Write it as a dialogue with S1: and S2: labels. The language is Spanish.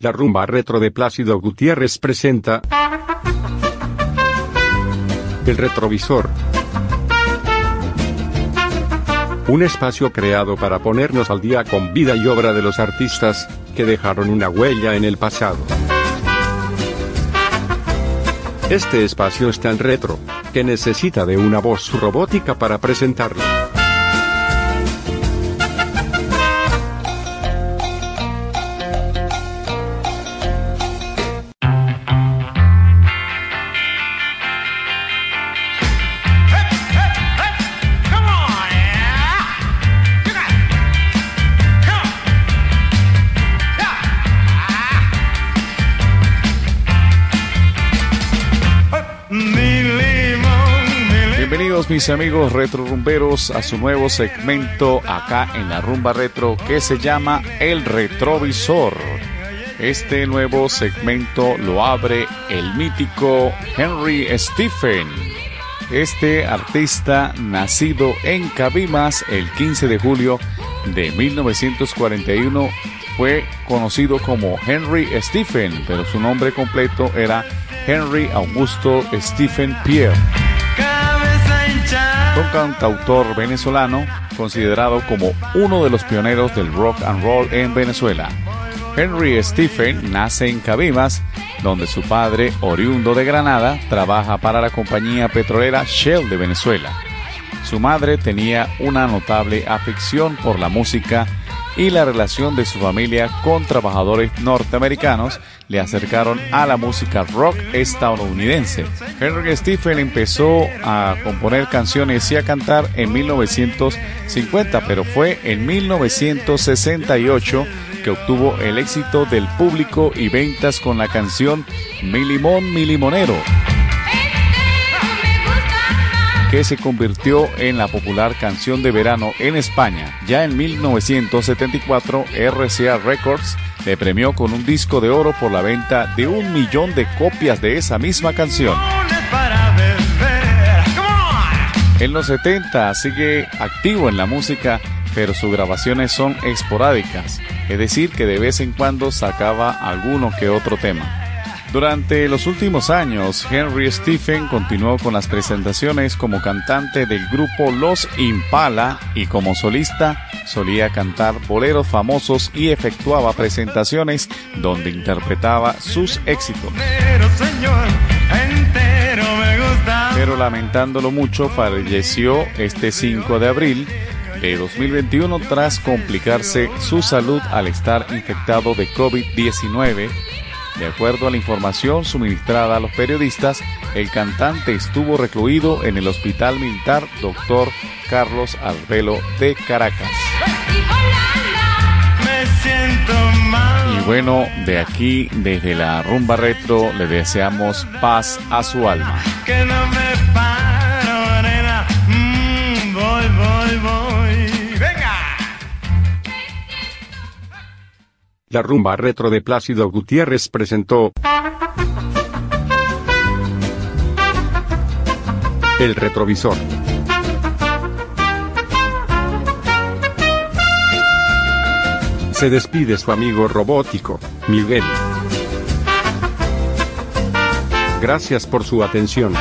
S1: La rumba retro de Plácido Gutiérrez presenta El retrovisor. Un espacio creado para ponernos al día con vida y obra de los artistas que dejaron una huella en el pasado. Este espacio es tan retro que necesita de una voz robótica para presentarlo.
S2: Bienvenidos mis amigos retro rumberos a su nuevo segmento acá en la rumba retro que se llama El Retrovisor. Este nuevo segmento lo abre el mítico Henry Stephen. Este artista nacido en Cabimas el 15 de julio de 1941 fue conocido como Henry Stephen, pero su nombre completo era Henry Augusto Stephen Pierre. Cantautor venezolano considerado como uno de los pioneros del rock and roll en Venezuela. Henry Stephen nace en Cabimas, donde su padre, oriundo de Granada, trabaja para la compañía petrolera Shell de Venezuela. Su madre tenía una notable afición por la música y la relación de su familia con trabajadores norteamericanos le acercaron a la música rock estadounidense. Henry Stephen empezó a componer canciones y a cantar en 1950, pero fue en 1968 que obtuvo el éxito del público y ventas con la canción Mi Limón, Mi Limonero que se convirtió en la popular canción de verano en España. Ya en 1974, RCA Records le premió con un disco de oro por la venta de un millón de copias de esa misma canción. En los 70 sigue activo en la música, pero sus grabaciones son esporádicas, es decir, que de vez en cuando sacaba alguno que otro tema. Durante los últimos años, Henry Stephen continuó con las presentaciones como cantante del grupo Los Impala y como solista solía cantar boleros famosos y efectuaba presentaciones donde interpretaba sus éxitos. Pero lamentándolo mucho, falleció este 5 de abril de 2021 tras complicarse su salud al estar infectado de COVID-19 de acuerdo a la información suministrada a los periodistas, el cantante estuvo recluido en el Hospital Militar Dr. Carlos Arbelo de Caracas. Y bueno, de aquí, desde la rumba retro, le deseamos paz a su alma.
S1: La rumba retro de Plácido Gutiérrez presentó El retrovisor. Se despide su amigo robótico, Miguel. Gracias por su atención.